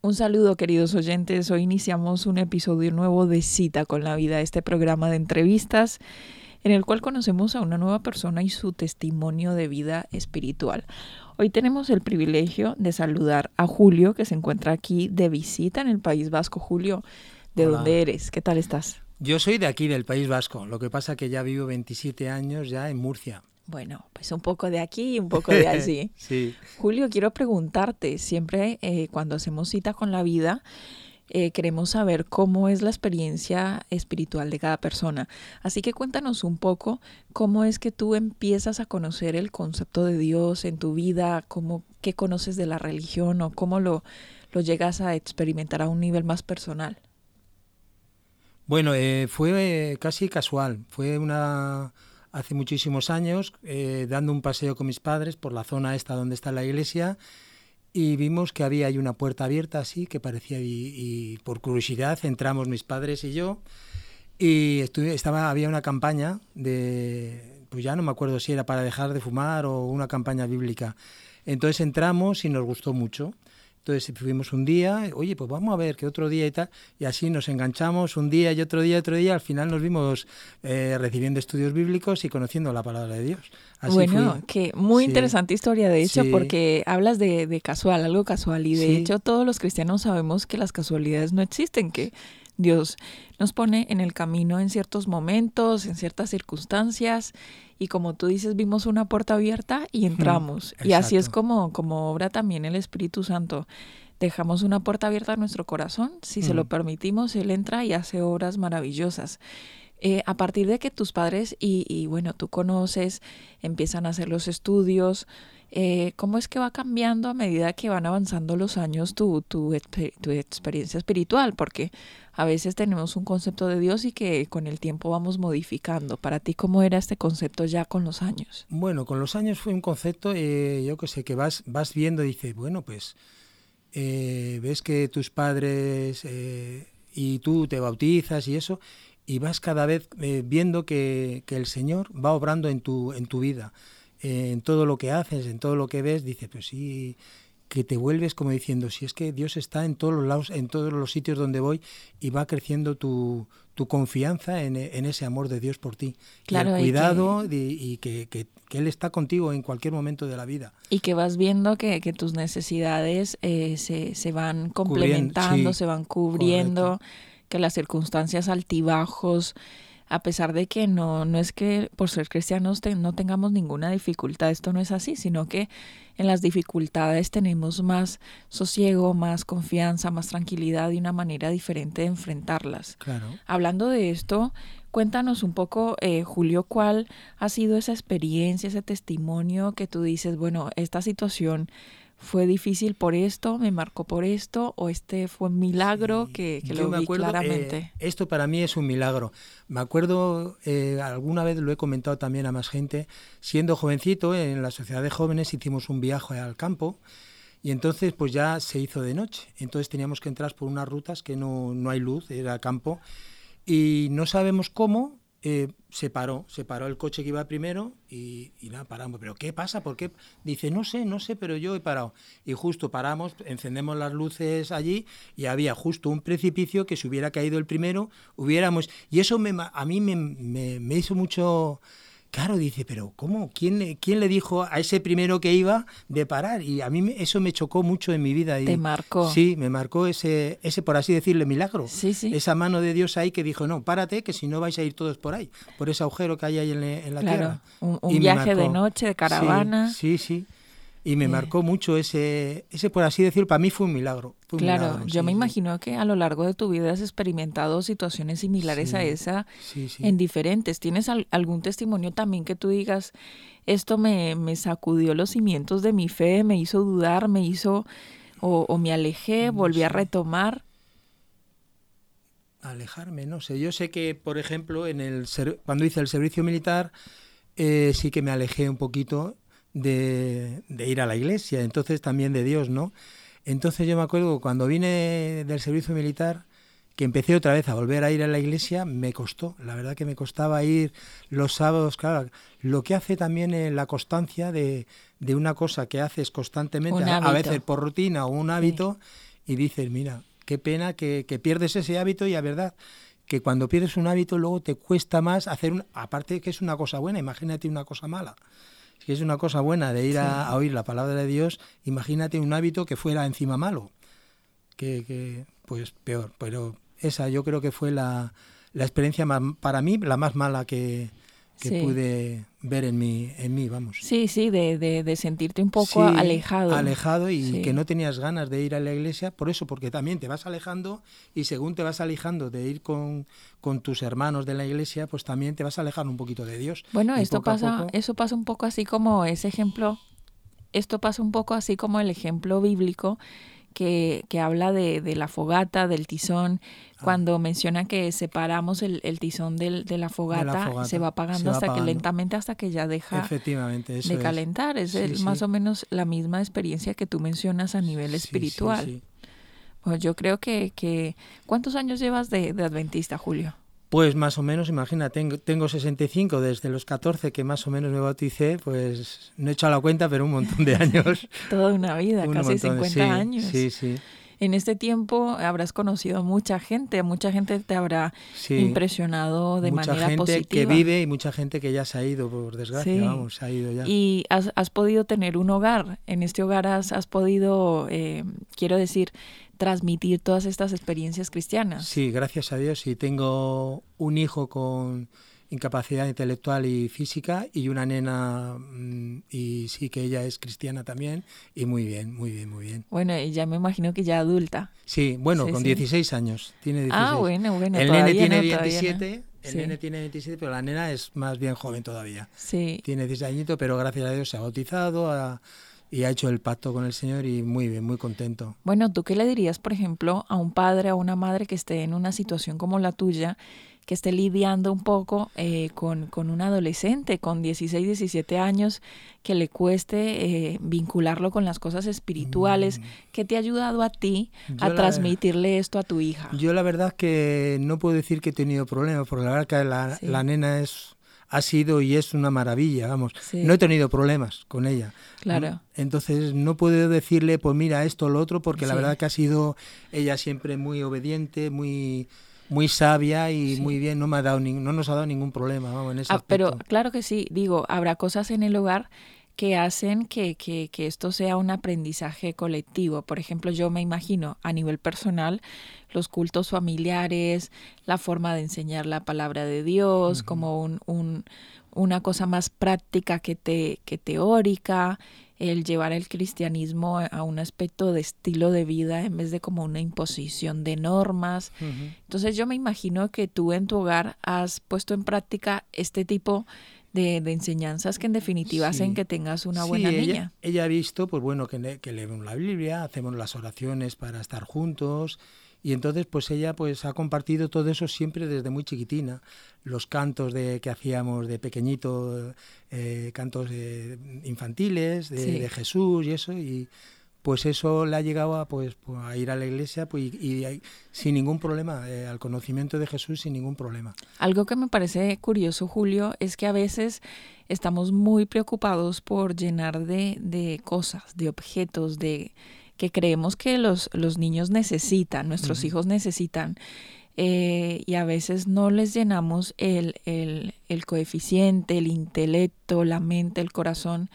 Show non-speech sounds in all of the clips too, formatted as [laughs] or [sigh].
Un saludo queridos oyentes, hoy iniciamos un episodio nuevo de Cita con la Vida, este programa de entrevistas en el cual conocemos a una nueva persona y su testimonio de vida espiritual. Hoy tenemos el privilegio de saludar a Julio, que se encuentra aquí de visita en el País Vasco. Julio, ¿de dónde eres? ¿Qué tal estás? Yo soy de aquí, del País Vasco, lo que pasa que ya vivo 27 años ya en Murcia. Bueno, pues un poco de aquí y un poco de [laughs] allí. sí. Julio, quiero preguntarte, siempre eh, cuando hacemos cita con la vida, eh, queremos saber cómo es la experiencia espiritual de cada persona. Así que cuéntanos un poco cómo es que tú empiezas a conocer el concepto de Dios en tu vida, cómo, qué conoces de la religión o cómo lo, lo llegas a experimentar a un nivel más personal. Bueno, eh, fue casi casual. Fue una hace muchísimos años, eh, dando un paseo con mis padres por la zona esta donde está la iglesia, y vimos que había ahí una puerta abierta así, que parecía, y, por curiosidad entramos mis padres y yo, y estaba, había una campaña de, pues ya no me acuerdo si era para dejar de fumar o una campaña bíblica. Entonces entramos y nos gustó mucho. Entonces fuimos un día, oye, pues vamos a ver que otro día y tal, y así nos enganchamos un día y otro día y otro día, al final nos vimos eh, recibiendo estudios bíblicos y conociendo la palabra de Dios. bueno, que muy interesante historia, de hecho, porque hablas de, de, casual, algo casual, y de hecho todos los cristianos sabemos que las casualidades no existen, que Dios nos pone en el camino en ciertos momentos, en ciertas circunstancias, y como tú dices, vimos una puerta abierta y entramos. y así es como, como obra también el Espíritu Santo. Dejamos una puerta abierta a nuestro corazón, si se lo permitimos, Él entra y hace obras maravillosas. Eh, a partir de que tus padres y, bueno, tú conoces, empiezan a hacer los estudios, eh, ¿cómo es que va cambiando a medida que van avanzando los años tu, tu, tu, experiencia espiritual? Porque a veces tenemos un concepto de Dios y que con el tiempo vamos modificando. Para ti, ¿cómo era este concepto ya con los años? Bueno, con los años fue un concepto, eh, yo que sé, que vas, vas viendo y dices, bueno, pues ves que tus padres y tú te bautizas y eso, y vas cada vez viendo que, que el Señor va obrando en tu, en tu vida en todo lo que haces, en todo lo que ves, dice, pues sí, que te vuelves como diciendo, si es que Dios está en todos los lados, en todos los sitios donde voy y va creciendo tu, tu confianza en, ese amor de Dios por ti. Claro, y el cuidado y, que, que, Él está contigo en cualquier momento de la vida. Y que vas viendo que, tus necesidades eh, se, se, van complementando, se van cubriendo, que las circunstancias altibajos a pesar de que no, no es que por ser cristianos no tengamos ninguna dificultad, esto no es así, sino que en las dificultades tenemos más sosiego, más confianza, más tranquilidad y una manera diferente de enfrentarlas. Claro. Hablando de esto, cuéntanos un poco, eh, Julio, cuál ha sido esa experiencia, ese testimonio que tú dices, bueno, esta situación fue difícil por esto, me marcó por esto, o este fue un milagro que, lo vi claramente. Eh, esto para mí es un milagro. Me acuerdo, eh, alguna vez lo he comentado también a más gente, siendo jovencito en la sociedad de jóvenes hicimos un viaje al campo y entonces pues ya se hizo de noche. Entonces teníamos que entrar por unas rutas que no, no hay luz, era campo, y no sabemos cómo, eh, se paró, se paró el coche que iba primero y, nada, paramos. ¿Pero qué pasa? ¿Por qué? Dice, no sé, no sé, pero yo he parado. Y justo paramos, encendemos las luces allí y había justo un precipicio que si hubiera caído el primero, hubiéramos... Y eso me, a mí me, me hizo mucho Claro, dice, pero ¿cómo? ¿Quién, ¿Quién le dijo a ese primero que iba de parar? Y a mí eso me chocó mucho en mi vida. Y, Te marcó. Sí, me marcó ese, ese, por así decirle, milagro. Sí, sí. Esa mano de Dios ahí que dijo, no, párate, que si no vais a ir todos por ahí, por ese agujero que hay ahí en, la tierra. Un, un viaje de noche, de caravana. sí. sí. Y me marcó mucho ese, ese, por así decirlo, para mí fue un milagro. claro, yo me imagino que a lo largo de tu vida has experimentado situaciones similares a esa en diferentes. ¿Tienes algún testimonio también que tú digas, esto me, me, sacudió los cimientos de mi fe, me hizo dudar, me hizo, o, me alejé, volví a retomar? Alejarme, no sé. Yo sé que, por ejemplo, en el cuando hice el servicio militar, eh, sí que me alejé un poquito de, ir a la iglesia, entonces también de Dios, ¿no? Entonces yo me acuerdo cuando vine del servicio militar, que empecé otra vez a volver a ir a la iglesia, me costó, la verdad que me costaba ir los sábados, claro, lo que hace también eh, la constancia de, de, una cosa que haces constantemente, a, veces por rutina o un hábito, y dices, mira, qué pena que, que pierdes ese hábito y la verdad que cuando pierdes un hábito luego te cuesta más hacer un, aparte que es una cosa buena, imagínate una cosa mala. Si es una cosa buena de ir a, oír la palabra de Dios, imagínate un hábito que fuera encima malo, que, que pues peor. Pero esa yo creo que fue la, la experiencia para mí la más mala que, que pude ver en mí, en mí, vamos. Sí, sí, de, de, sentirte un poco alejado. Alejado y que no tenías ganas de ir a la iglesia, por eso, porque también te vas alejando y según te vas alejando de ir con, con tus hermanos de la iglesia, pues también te vas a alejar un poquito de Dios. Bueno, esto pasa, eso pasa un poco así como ese ejemplo, esto pasa un poco así como el ejemplo bíblico que, que habla de, de, la fogata, del tizón, ah. cuando menciona que separamos el, el tizón del, de, la fogata, se va apagando hasta que lentamente hasta que ya deja Efectivamente, de calentar. Es, más o menos la misma experiencia que tú mencionas a nivel espiritual. Pues yo creo que, que ¿cuántos años llevas de, de Adventista, Julio? Pues más o menos, imagina, tengo, tengo 65 desde los 14 que más o menos me bauticé, pues no he hecho la cuenta, pero un montón de [laughs] años. Toda una vida, casi 50 años. Sí, sí. En este tiempo habrás conocido a mucha gente, mucha gente te habrá impresionado de manera positiva. Mucha gente que vive y mucha gente que ya se ha ido, por desgracia, vamos, se ha ido ya. Y has, has, podido tener un hogar, en este hogar has, has podido, eh, quiero decir, transmitir todas estas experiencias cristianas. Sí, gracias a Dios. Y tengo un hijo con incapacidad intelectual y física y una nena mm, y sí que ella es cristiana también y muy bien, muy bien, muy bien. Bueno, y ya me imagino que ya adulta. Sí, bueno, con 16 años, tiene 16. Ah, bueno, bueno. El nene tiene 27, el nene tiene 27, pero la nena es más bien joven todavía. Sí. Tiene 16 añitos, pero gracias a Dios se ha bautizado, ha, y ha hecho el pacto con el Señor y muy bien, muy contento. Bueno, ¿tú qué le dirías, por ejemplo, a un padre, a una madre que esté en una situación como la tuya, que esté lidiando un poco eh, con, con, un adolescente con 16, 17 años, que le cueste eh, vincularlo con las cosas espirituales? Mm. ¿Qué te ha ayudado a ti a transmitirle esto a tu hija? Yo la verdad que no puedo decir que he tenido problemas, porque la verdad que la, la nena es ha sido y es una maravilla, vamos. No he tenido problemas con ella. Claro. Entonces no puedo decirle, pues mira, esto o lo otro, porque la verdad que ha sido ella siempre muy obediente, muy muy sabia y muy bien, no me ha dado no nos ha dado ningún problema, vamos, en ese ah, Pero claro que sí, digo, habrá cosas en el hogar que hacen que, que, que, esto sea un aprendizaje colectivo. Por ejemplo, yo me imagino a nivel personal los cultos familiares, la forma de enseñar la palabra de Dios como un, un, una cosa más práctica que, te, que teórica, el llevar el cristianismo a un aspecto de estilo de vida en vez de como una imposición de normas. Entonces yo me imagino que tú en tu hogar has puesto en práctica este tipo de, de, enseñanzas que en definitiva hacen que tengas una buena niña. Ella ha visto, pues bueno, que, que leemos la Biblia, hacemos las oraciones para estar juntos y entonces pues ella pues ha compartido todo eso siempre desde muy chiquitina. Los cantos de que hacíamos de pequeñito eh, cantos infantiles de, Jesús y eso y pues eso le ha llegado a, pues, pues a ir a la iglesia pues, y, sin ningún problema, eh, al conocimiento de Jesús sin ningún problema. Algo que me parece curioso, Julio, es que a veces estamos muy preocupados por llenar de, de cosas, de objetos, de que creemos que los, los niños necesitan, nuestros hijos necesitan. Eh, y a veces no les llenamos el, el, el coeficiente, el intelecto, la mente, el corazón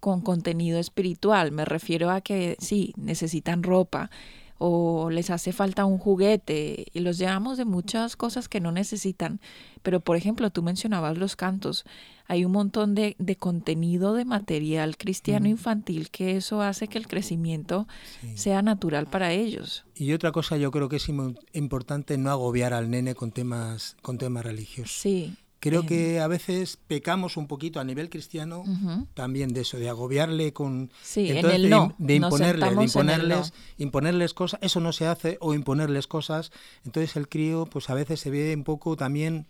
con contenido espiritual. Me refiero a que sí, necesitan ropa o les hace falta un juguete y los llenamos de muchas cosas que no necesitan. Pero, por ejemplo, tú mencionabas los cantos hay un montón de, de contenido de material cristiano infantil que eso hace que el crecimiento sea natural para ellos. Y otra cosa yo creo que es importante no agobiar al nene con temas, con temas religiosos. Sí. Creo que a veces pecamos un poquito a nivel cristiano también de eso, de agobiarle con sí, en el no. de, imponerle, de imponerles, imponerles cosas, eso no se hace o imponerles cosas. Entonces el crío, pues a veces se ve un poco también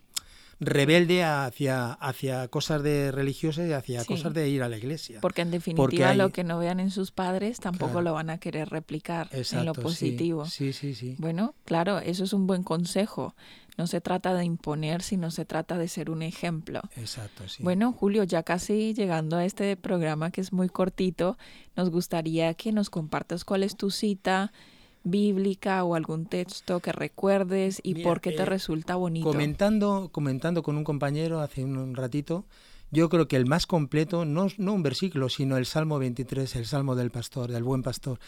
rebelde hacia, hacia cosas de religiosas y hacia cosas de ir a la iglesia. Porque en definitiva lo que no vean en sus padres tampoco lo van a querer replicar en lo positivo. Sí, sí, sí, Bueno, claro, eso es un buen consejo. No se trata de imponer, sino se trata de ser un ejemplo. Exacto, sí. Bueno, Julio, ya casi llegando a este programa que es muy cortito, nos gustaría que nos compartas cuál es tu cita bíblica o algún texto que recuerdes y por qué te eh, resulta bonito. Comentando, comentando con un compañero hace un ratito, yo creo que el más completo, no, no un versículo, sino el Salmo 23, el Salmo del pastor, del buen pastor.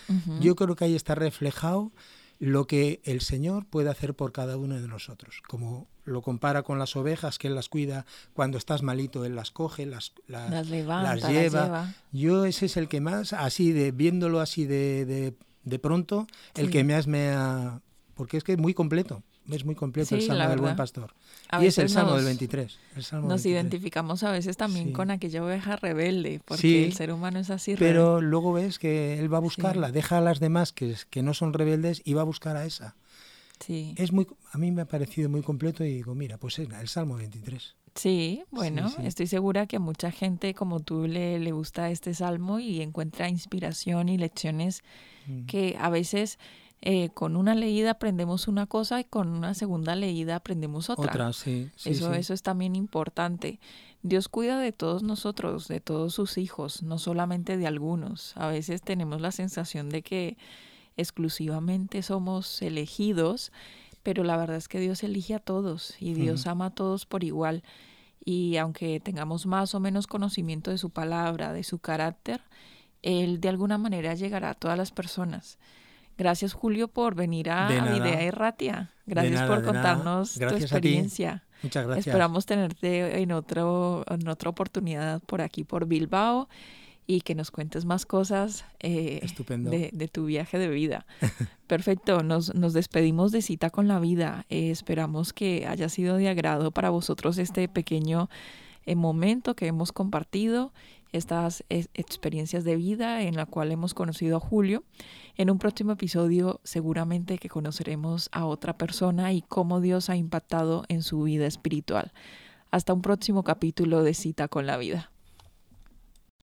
Yo creo que ahí está reflejado lo que el Señor puede hacer por cada uno de nosotros. Como lo compara con las ovejas, que Él las cuida, cuando estás malito, Él las coge, las, las, lleva. Yo ese es el que más, así de viéndolo así de, de, pronto, el que más me ha... Porque es que es muy completo es muy completo el Salmo del Buen Pastor. y es el Salmo del 23. nos identificamos a veces también con aquella oveja rebelde, porque el ser humano es así. Pero luego ves que él va a buscarla, deja a las demás que, que no son rebeldes y va a buscar a esa. Sí. Es muy, a mí me ha parecido muy completo y digo, mira, pues es el Salmo 23. Sí, bueno, estoy segura que a mucha gente como tú le, le gusta este salmo y encuentra inspiración y lecciones mm. que a veces eh, con una leída aprendemos una cosa y con una segunda leída aprendemos otra. Otra, sí. eso, eso es también importante. Dios cuida de todos nosotros, de todos sus hijos, no solamente de algunos. A veces tenemos la sensación de que exclusivamente somos elegidos, pero la verdad es que Dios elige a todos y Dios ama a todos por igual. Y aunque tengamos más o menos conocimiento de su palabra, de su carácter, Él de alguna manera llegará a todas las personas. Gracias, Julio, por venir a, Idea Erratia. Gracias por contarnos tu experiencia. Muchas gracias. Esperamos tenerte en, otro, en otra oportunidad por aquí, por Bilbao, y que nos cuentes más cosas eh, de, tu viaje de vida. [laughs] Perfecto, nos, nos despedimos de cita con la vida. Eh, esperamos que haya sido de agrado para vosotros este pequeño eh, momento que hemos compartido estas experiencias de vida en la cual hemos conocido a Julio. En un próximo episodio seguramente que conoceremos a otra persona y cómo Dios ha impactado en su vida espiritual. Hasta un próximo capítulo de Cita con la Vida.